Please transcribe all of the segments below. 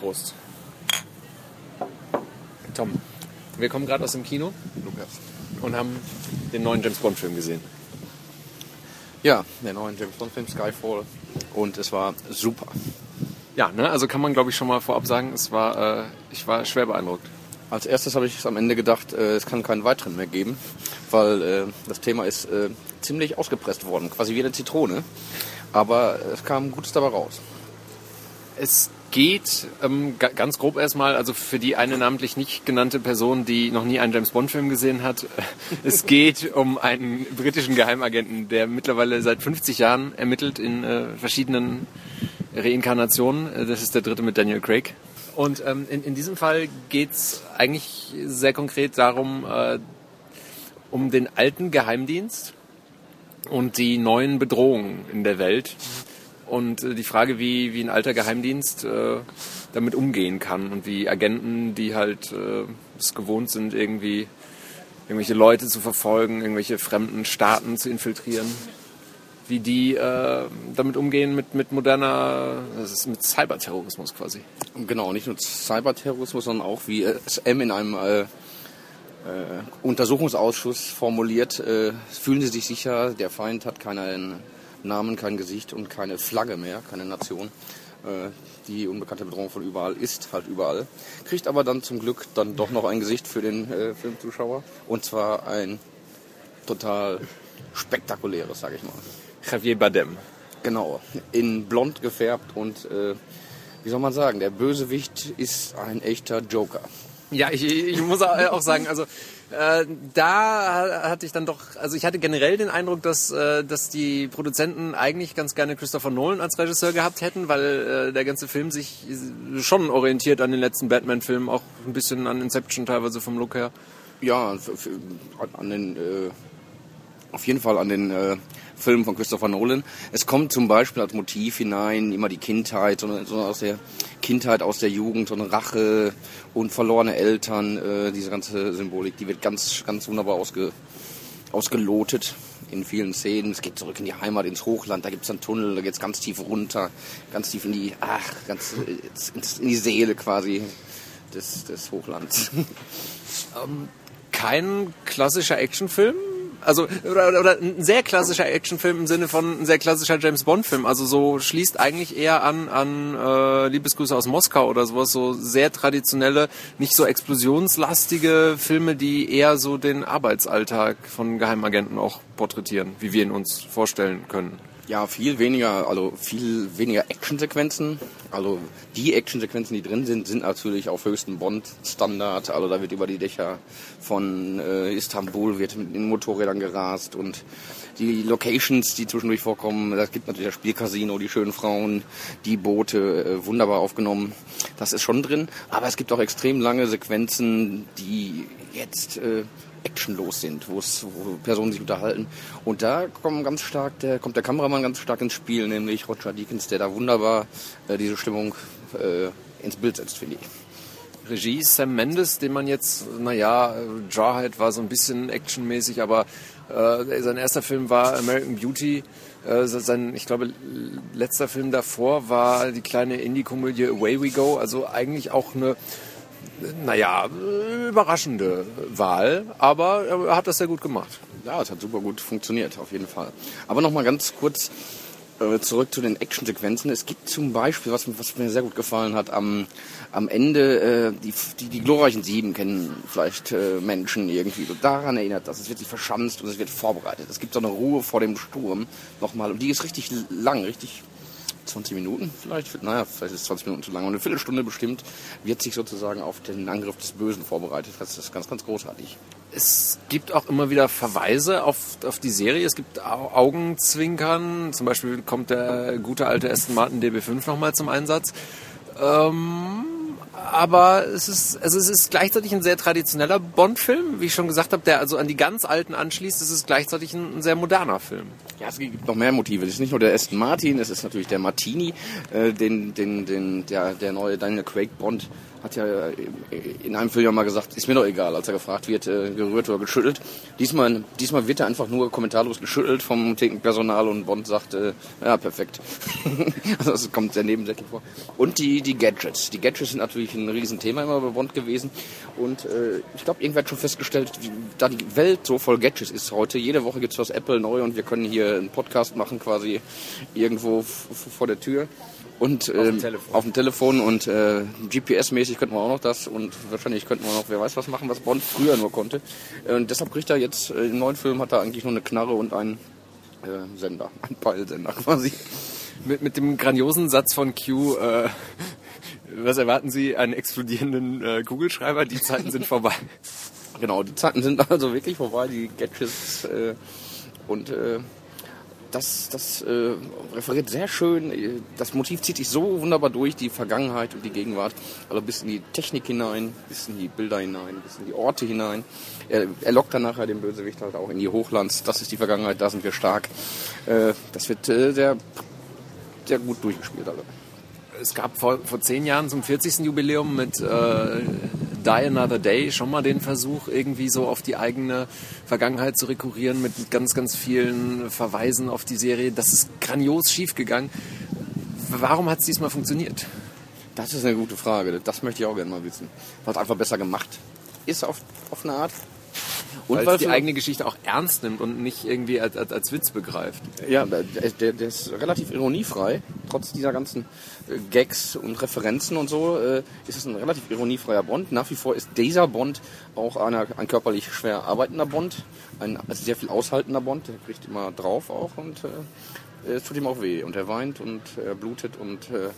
Prost. Tom, wir kommen gerade aus dem Kino Lukas. und haben den neuen James Bond Film gesehen. Ja, der neue James Bond Film Skyfall. Und es war super. Ja, ne, also kann man glaube ich schon mal vorab sagen, es war, äh, ich war schwer beeindruckt. Als erstes habe ich am Ende gedacht, äh, es kann keinen weiteren mehr geben, weil äh, das Thema ist äh, ziemlich ausgepresst worden, quasi wie eine Zitrone. Aber es kam Gutes dabei raus. Es geht ähm, ga- ganz grob erstmal, also für die eine namentlich nicht genannte Person, die noch nie einen James Bond Film gesehen hat, es geht um einen britischen Geheimagenten, der mittlerweile seit 50 Jahren ermittelt in äh, verschiedenen Reinkarnationen. Äh, Das ist der dritte mit Daniel Craig. Und ähm, in, in diesem Fall geht es eigentlich sehr konkret darum, äh, um den alten Geheimdienst und die neuen Bedrohungen in der Welt. Und äh, die Frage, wie, wie ein alter Geheimdienst äh, damit umgehen kann und wie Agenten, die halt äh, es gewohnt sind, irgendwie irgendwelche Leute zu verfolgen, irgendwelche fremden Staaten zu infiltrieren, wie die äh, damit umgehen mit, mit moderner, das ist mit Cyberterrorismus quasi. Genau, nicht nur Cyberterrorismus, sondern auch, wie es M in einem äh, äh, Untersuchungsausschuss formuliert, äh, fühlen Sie sich sicher, der Feind hat keinen Namen, kein Gesicht und keine Flagge mehr, keine Nation. Äh, die unbekannte Bedrohung von überall ist halt überall. Kriegt aber dann zum Glück dann doch noch ein Gesicht für den äh, Filmzuschauer. Und zwar ein total spektakuläres, sage ich mal. Javier Bardem. Genau, in blond gefärbt und äh, wie soll man sagen, der Bösewicht ist ein echter Joker. Ja, ich, ich muss auch sagen, also äh, da hatte ich dann doch, also ich hatte generell den Eindruck, dass, äh, dass die Produzenten eigentlich ganz gerne Christopher Nolan als Regisseur gehabt hätten, weil äh, der ganze Film sich schon orientiert an den letzten Batman-Filmen, auch ein bisschen an Inception teilweise vom Look her. Ja, an den, äh, auf jeden Fall an den äh, Filmen von Christopher Nolan. Es kommt zum Beispiel als Motiv hinein immer die Kindheit, so, so aus der Kindheit, aus der Jugend, so eine Rache und verlorene Eltern. Äh, diese ganze Symbolik, die wird ganz, ganz wunderbar ausge, ausgelotet in vielen Szenen. Es geht zurück in die Heimat, ins Hochland, da gibt's einen Tunnel, da geht's ganz tief runter, ganz tief in die, ach, ganz äh, in die Seele quasi des, des Hochlands. Kein klassischer Actionfilm. Also, oder, oder, ein sehr klassischer Actionfilm im Sinne von ein sehr klassischer James Bond-Film. Also so schließt eigentlich eher an an äh, Liebesgrüße aus Moskau oder sowas. So sehr traditionelle, nicht so explosionslastige Filme, die eher so den Arbeitsalltag von Geheimagenten auch porträtieren, wie wir ihn uns vorstellen können. Ja, viel weniger, also viel weniger Actionsequenzen. Also die Actionsequenzen, die drin sind, sind natürlich auf höchstem Bond-Standard. Also da wird über die Dächer von äh, Istanbul wird mit den Motorrädern gerast und die Locations, die zwischendurch vorkommen, das gibt natürlich das Spielcasino, die schönen Frauen, die Boote, äh, wunderbar aufgenommen. Das ist schon drin. Aber es gibt auch extrem lange Sequenzen, die jetzt äh, actionlos sind, wo Personen sich unterhalten. Und da kommt ganz stark der, kommt der Kameramann ganz stark ins Spiel, nämlich Roger Deakins, der da wunderbar äh, diese Stimmung äh, ins Bild setzt, finde ich. Regie Sam Mendes, den man jetzt, naja, Jarhead war so ein bisschen actionmäßig, aber äh, sein erster Film war American Beauty. Äh, sein, ich glaube, letzter Film davor war die kleine Indie-Komödie Away We Go. Also eigentlich auch eine, naja, überraschende Wahl, aber er hat das sehr gut gemacht. Ja, es hat super gut funktioniert, auf jeden Fall. Aber nochmal ganz kurz äh, zurück zu den Actionsequenzen. Es gibt zum Beispiel, was, was mir sehr gut gefallen hat, am, am Ende, äh, die, die, die glorreichen Sieben kennen vielleicht äh, Menschen irgendwie. Daran erinnert das. Es wird sich verschanzt und es wird vorbereitet. Es gibt so eine Ruhe vor dem Sturm nochmal. Und die ist richtig lang, richtig 20 Minuten vielleicht, naja, vielleicht ist es 20 Minuten zu lang, aber eine Viertelstunde bestimmt wird sich sozusagen auf den Angriff des Bösen vorbereitet. Das ist ganz, ganz großartig. Es gibt auch immer wieder Verweise auf, auf die Serie. Es gibt Au- Augenzwinkern. Zum Beispiel kommt der gute alte Aston Martin DB5 nochmal zum Einsatz. Ähm, aber es ist, also es ist gleichzeitig ein sehr traditioneller Bond-Film, wie ich schon gesagt habe, der also an die ganz alten anschließt. Es ist gleichzeitig ein, ein sehr moderner Film. Ja, es gibt noch mehr Motive. Es ist nicht nur der Aston Martin, es ist natürlich der Martini, äh, den, den, den, der, der neue Daniel Craig Bond hat ja äh, in einem Film ja mal gesagt, ist mir doch egal, als er gefragt wird, äh, gerührt oder geschüttelt. Diesmal, diesmal wird er einfach nur kommentarlos geschüttelt vom Personal und Bond sagt, äh, ja, perfekt. also das kommt sehr nebensächlich vor. Und die, die Gadgets. Die Gadgets sind natürlich ein Riesenthema immer bei Bond gewesen. Und äh, ich glaube, irgendwer hat schon festgestellt, da die Welt so voll Gadgets ist heute, jede Woche gibt es was Apple neu und wir können hier einen Podcast machen quasi irgendwo vor der Tür. Und ähm, auf, dem Telefon. auf dem Telefon und äh, GPS-mäßig könnten wir auch noch das und wahrscheinlich könnten wir noch, wer weiß was machen, was Bond früher nur konnte. Und deshalb kriegt er jetzt, äh, im neuen Film hat er eigentlich nur eine Knarre und einen äh, Sender, einen Peilsender quasi. Mit, mit dem grandiosen Satz von Q, äh, was erwarten Sie, einen explodierenden äh, Kugelschreiber? Die Zeiten sind vorbei. Genau, die Zeiten sind also wirklich vorbei, die Gadgets äh, und äh, das, das äh, referiert sehr schön. Das Motiv zieht sich so wunderbar durch, die Vergangenheit und die Gegenwart. Also bis in die Technik hinein, bis in die Bilder hinein, bis in die Orte hinein. Er, er lockt dann nachher den Bösewicht halt auch in die Hochlands. Das ist die Vergangenheit, da sind wir stark. Äh, das wird äh, sehr, sehr gut durchgespielt. Also. Es gab vor, vor zehn Jahren zum 40. Jubiläum mit äh, Die Another Day schon mal den Versuch, irgendwie so auf die eigene Vergangenheit zu rekurrieren mit ganz, ganz vielen Verweisen auf die Serie. Das ist grandios schiefgegangen. Warum hat es diesmal funktioniert? Das ist eine gute Frage. Das möchte ich auch gerne mal wissen. Was einfach besser gemacht ist auf, auf eine Art. Und weil es die eigene Geschichte auch ernst nimmt und nicht irgendwie als, als, als Witz begreift. Ja, der, der, ist relativ ironiefrei. Trotz dieser ganzen äh, Gags und Referenzen und so äh, ist es ein relativ ironiefreier Bond. Nach wie vor ist dieser Bond auch einer, ein körperlich schwer arbeitender Bond. Ein also sehr viel aushaltender Bond. Der kriegt immer drauf auch und äh, es tut ihm auch weh. Und er weint und er blutet und äh,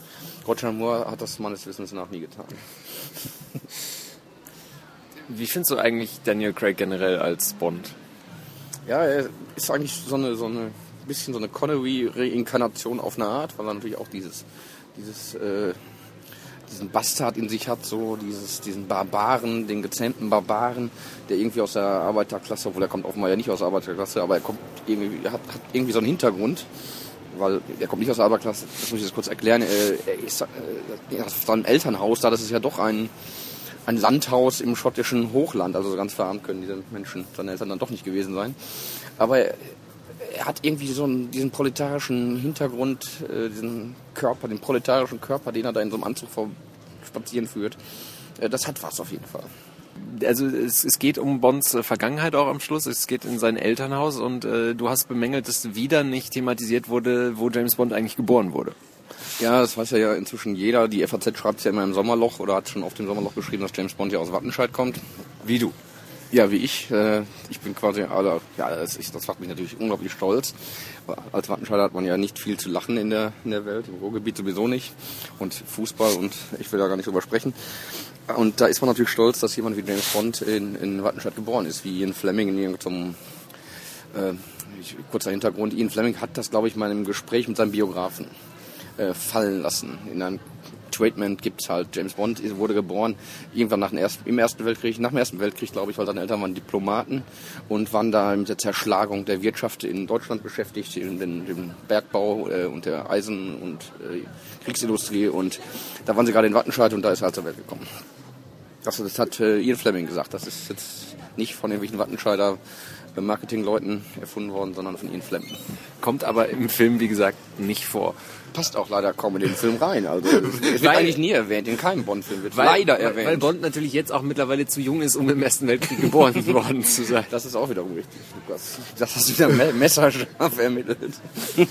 Roger Moore hat das meines Wissens nach nie getan. Wie findest du eigentlich Daniel Craig generell als Bond? Ja, er ist eigentlich so eine, so eine bisschen so eine Connery-Reinkarnation auf eine Art, weil er natürlich auch dieses, dieses, äh, diesen Bastard in sich hat, so dieses, diesen Barbaren, den gezähmten Barbaren, der irgendwie aus der Arbeiterklasse, obwohl er kommt offenbar ja nicht aus der Arbeiterklasse, aber er kommt irgendwie, hat, hat irgendwie so einen Hintergrund, weil er kommt nicht aus der Arbeiterklasse, das muss ich jetzt kurz erklären, er ist äh, aus seinem Elternhaus da, das ist ja doch ein, ein Landhaus im schottischen Hochland. Also ganz verarmt können diese Menschen, seine Eltern dann doch nicht gewesen sein. Aber er, hat irgendwie so einen, diesen proletarischen Hintergrund, äh, diesen Körper, den proletarischen Körper, den er da in so einem Anzug vor spazieren führt. Äh, das hat was auf jeden Fall. Also es, es geht um Bonds äh, Vergangenheit auch am Schluss. Es geht in sein Elternhaus und äh, du hast bemängelt, dass wieder nicht thematisiert wurde, wo James Bond eigentlich geboren wurde. Ja, das weiß ja inzwischen jeder. Die FAZ schreibt es ja immer im Sommerloch oder hat schon auf dem Sommerloch geschrieben, dass James Bond ja aus Wattenscheid kommt. Wie du? Ja, wie ich. Äh, ich bin quasi, also, ja, das, ich, das macht mich natürlich unglaublich stolz. Als Wattenscheider hat man ja nicht viel zu lachen in der, in der Welt, im Ruhrgebiet sowieso nicht. Und Fußball und ich will da gar nicht drüber sprechen. Und da ist man natürlich stolz, dass jemand wie James Bond in, in Wattenscheid geboren ist, wie Ian Fleming in irgendeinem, äh, kurzer Hintergrund. Ian Fleming hat das, glaube ich, mal im Gespräch mit seinem Biografen äh, fallen lassen. In einem Treatment gibt es halt, James Bond wurde geboren, irgendwann nach dem Ersten, im Ersten Weltkrieg, nach dem Ersten Weltkrieg, glaube ich, weil seine Eltern waren Diplomaten und waren da mit der Zerschlagung der Wirtschaft in Deutschland beschäftigt, in den, dem Bergbau äh, und der Eisen- und äh, Kriegsindustrie und da waren sie gerade in Wattenscheid und da ist er halt zur Welt gekommen. Das, das hat äh, Ian Fleming gesagt, das ist jetzt nicht von irgendwelchen Wattenscheider äh, Marketingleuten erfunden worden, sondern von Ian Fleming. Kommt aber im Film, wie gesagt, nicht vor passt auch leider kaum in den Film rein. Also es wird weil, eigentlich nie erwähnt, in keinem Bond-Film wird weil, leider erwähnt. Weil Bond natürlich jetzt auch mittlerweile zu jung ist, um im Ersten Weltkrieg geboren worden zu sein. Das ist auch wiederum richtig, Lukas. Das hast du wieder messerscharf ermittelt. ähm,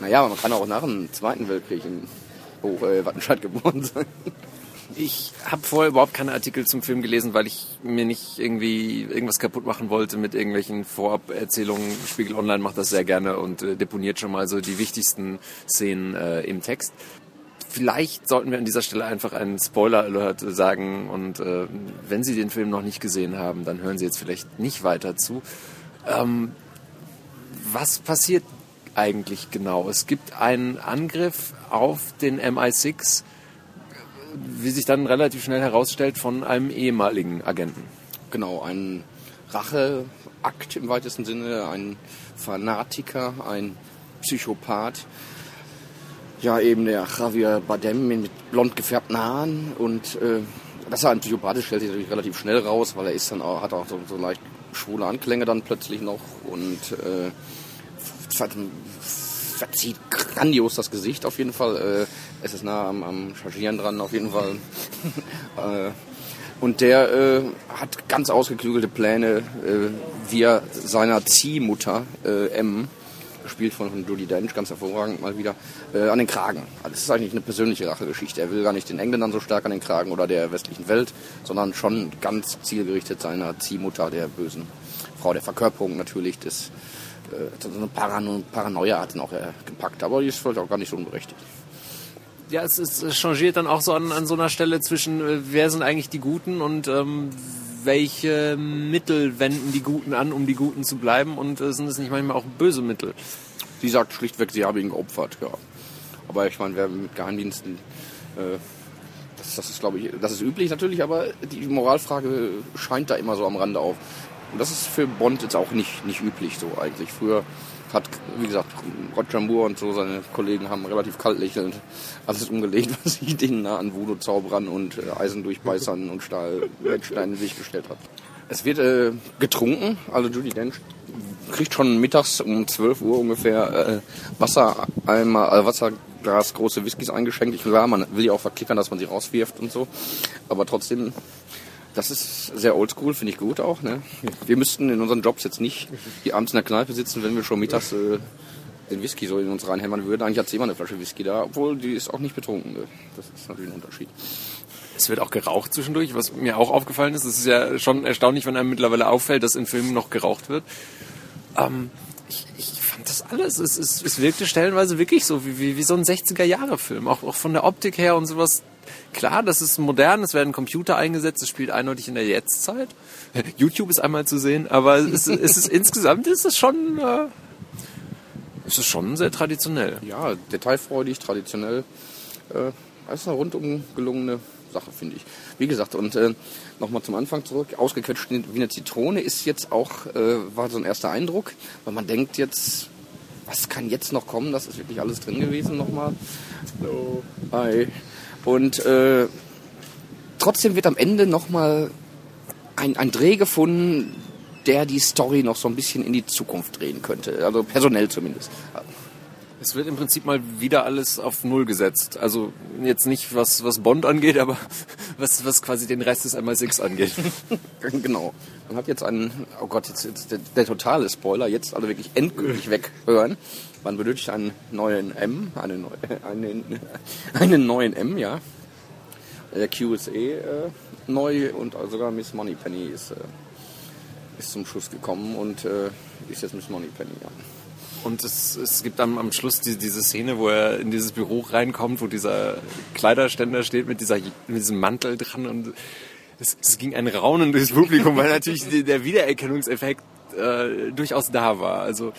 naja, man kann auch nach dem Zweiten Weltkrieg in Hoch, äh, Wattenscheid geboren sein. Ich habe vorher überhaupt keine Artikel zum Film gelesen, weil ich mir nicht irgendwie irgendwas kaputt machen wollte mit irgendwelchen Voraberzählungen. Spiegel Online macht das sehr gerne und äh, deponiert schon mal so die wichtigsten Szenen äh, im Text. Vielleicht sollten wir an dieser Stelle einfach einen Spoiler-Alert sagen und äh, wenn Sie den Film noch nicht gesehen haben, dann hören Sie jetzt vielleicht nicht weiter zu. Ähm, was passiert eigentlich genau? Es gibt einen Angriff auf den MI6 wie sich dann relativ schnell herausstellt, von einem ehemaligen Agenten. Genau, ein Racheakt im weitesten Sinne, ein Fanatiker, ein Psychopath. Ja, eben der Javier Bardem mit blond gefärbten Haaren und äh, dass er ein Psychopath ist, stellt sich natürlich relativ schnell raus, weil er ist dann auch, hat auch so, so leicht schwule Anklänge dann plötzlich noch und äh, verzieht grandios das Gesicht auf jeden Fall. Äh, es ist nah am, am Chargieren dran auf jeden Fall. äh, und der äh, hat ganz ausgeklügelte Pläne, äh, wie er seiner Ziehmutter äh, M, gespielt von, Judy Dench, ganz hervorragend mal wieder, äh, an den Kragen. Also das ist eigentlich eine persönliche Rachegeschichte. Er will gar nicht den Engländern so stark an den Kragen oder der westlichen Welt, sondern schon ganz zielgerichtet seiner Ziehmutter, der bösen Frau der Verkörperung natürlich des so eine Parano Paranoia hat ihn auch äh, gepackt, aber die ist vielleicht auch gar nicht so unberechtigt. Ja, es, ist, es changiert dann auch so an, an so einer Stelle zwischen, äh, wer sind eigentlich die Guten und ähm, welche Mittel wenden die Guten an, um die Guten zu bleiben und äh, sind es nicht manchmal auch böse Mittel? Sie sagt schlichtweg, sie habe ihn geopfert, ja. Aber ich meine, wer mit Geheimdiensten, äh, das, das ist glaube ich, das ist üblich natürlich, aber die Moralfrage scheint da immer so am Rande auf. Und das ist für Bond jetzt auch nicht, nicht üblich so eigentlich. Früher hat, wie gesagt, Roger Moore und so seine Kollegen haben relativ kalt lächelnd alles umgelegt, was sich denen nah an Voodoo-Zauberern und äh, Eisendurchbeißern und Stahlsteinen in sich gestellt hat. Es wird äh, getrunken, also Judy Dench kriegt schon mittags um 12 Uhr ungefähr äh, Wasser, äh, Wasserglas, große Whiskys eingeschenkt. Ich klar, man will ja auch verklickern, dass man sie rauswirft und so. Aber trotzdem das ist sehr oldschool, finde ich gut auch. Ne? Wir müssten in unseren Jobs jetzt nicht die abends in der Kneipe sitzen, wenn wir schon mittags äh, den Whisky so in uns reinhämmern würden. Eigentlich hat jemand eine Flasche Whisky da, obwohl die ist auch nicht betrunken. Ne? Das ist natürlich ein Unterschied. Es wird auch geraucht zwischendurch, was mir auch aufgefallen ist. Es ist ja schon erstaunlich, wenn einem mittlerweile auffällt, dass in Filmen noch geraucht wird. Ähm, ich, ich fand das alles. Es, es, es wirkte stellenweise wirklich so wie, wie, wie so ein 60er-Jahre-Film. Auch, auch von der Optik her und sowas Klar, das ist modern, es werden Computer eingesetzt, es spielt eindeutig in der Jetztzeit. YouTube ist einmal zu sehen, aber es, es ist insgesamt ist es schon, äh, ist es schon sehr traditionell. Ja, detailfreudig, traditionell. Äh, das ist eine rundum gelungene Sache, finde ich. Wie gesagt, und äh, nochmal zum Anfang zurück, ausgequetscht wie eine Zitrone ist jetzt auch, äh, war so ein erster Eindruck, weil man denkt jetzt, was kann jetzt noch kommen? Das ist wirklich alles drin gewesen nochmal. Hallo. Hi. Und äh, trotzdem wird am Ende nochmal ein, ein Dreh gefunden, der die Story noch so ein bisschen in die Zukunft drehen könnte. Also personell zumindest. Es wird im Prinzip mal wieder alles auf Null gesetzt. Also jetzt nicht was, was Bond angeht, aber was, was quasi den Rest des MI6 angeht. genau. Man hat jetzt einen, oh Gott, jetzt, jetzt der, der, totale Spoiler, jetzt alle wirklich endgültig weghören. Man benötigt einen neuen M, einen, einen, einen neuen M, ja. Der Q ist eh äh, neu und sogar Miss Moneypenny ist, äh, ist zum Schuss gekommen und äh, ist jetzt Miss Moneypenny, ja. Und es, es gibt am, am Schluss die, diese Szene, wo er in dieses Büro reinkommt, wo dieser Kleiderständer steht mit, dieser, mit diesem Mantel dran und es, es ging ein Raunen durchs Publikum, weil natürlich der Wiedererkennungseffekt äh, durchaus da war. Also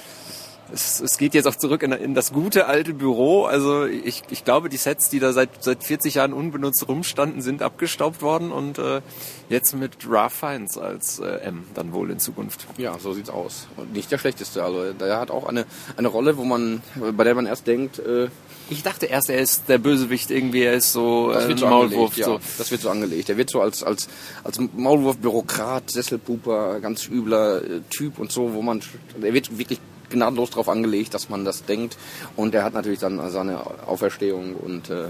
es, es geht jetzt auch zurück in, in, das gute alte Büro. Also ich, ich glaube, die Sets, die da seit, seit 40 Jahren unbenutzt rumstanden, sind abgestaubt worden und äh, jetzt mit Ralph Fiennes als äh, M dann wohl in Zukunft. Ja, so sieht's aus. Und nicht der schlechteste. Also der hat auch eine, eine Rolle, wo man, bei der man erst denkt, äh, ich dachte erst, er ist der Bösewicht irgendwie, er ist so das wird äh, so Maulwurf. Angelegt, so. das wird so angelegt. Er wird so als, als, als Maulwurf-Bürokrat, Sesselpuper, ganz übler äh, Typ und so, wo man, er wird wirklich gnadenlos darauf angelegt, dass man das denkt. Und er hat natürlich dann seine Auferstehung und äh,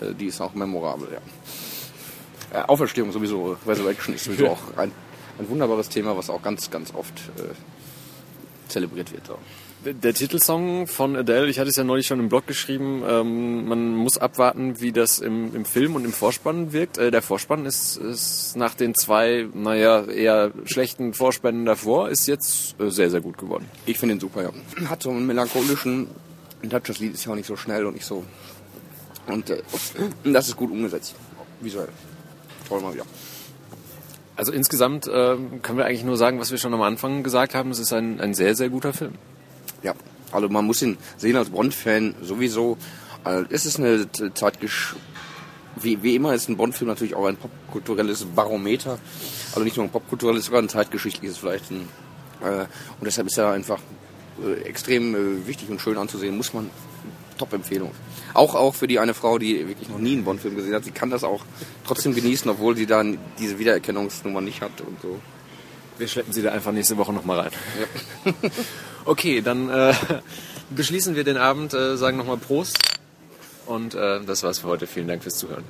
äh, die ist auch memorabel, ja. Äh, Auferstehung sowieso, Resurrection ist sowieso auch ein, ein wunderbares Thema, was auch ganz, ganz oft äh, zelebriert wird. So. Der Titelsong von Adele, ich hatte es ja neulich schon im Blog geschrieben, ähm, man muss abwarten, wie das im, im Film und im Vorspann wirkt. Äh, der Vorspann ist, ist nach den zwei, naja, eher schlechten Vorspänen davor, ist jetzt äh, sehr, sehr gut geworden. Ich finde ihn super, ja. Hat so einen melancholischen Touch, das Lied ist ja auch nicht so schnell und nicht so... Und äh, das ist gut umgesetzt, visuell. Toll mal wieder. Also insgesamt äh, können wir eigentlich nur sagen, was wir schon am Anfang gesagt haben, es ist ein, ein sehr, sehr guter Film. Ja, also man muss ihn sehen als Bond-Fan sowieso. Also es ist eine zeitgesch wie, wie immer ist ein Bond-Film natürlich auch ein popkulturelles Barometer. Also nicht nur ein popkulturelles, sogar ein zeitgeschichtliches vielleicht. Ein, äh, und deshalb ist er einfach äh, extrem äh, wichtig und schön anzusehen. Muss man Top-Empfehlung. Auch, auch für die eine Frau, die wirklich noch nie einen Bond-Film gesehen hat. Sie kann das auch trotzdem genießen, obwohl sie dann diese Wiedererkennungsnummer nicht hat und so. Wir schleppen sie da einfach nächste Woche nochmal rein. Ja. okay, dann äh, beschließen wir den Abend, äh, sagen nochmal Prost. Und äh, das war's für heute. Vielen Dank fürs Zuhören.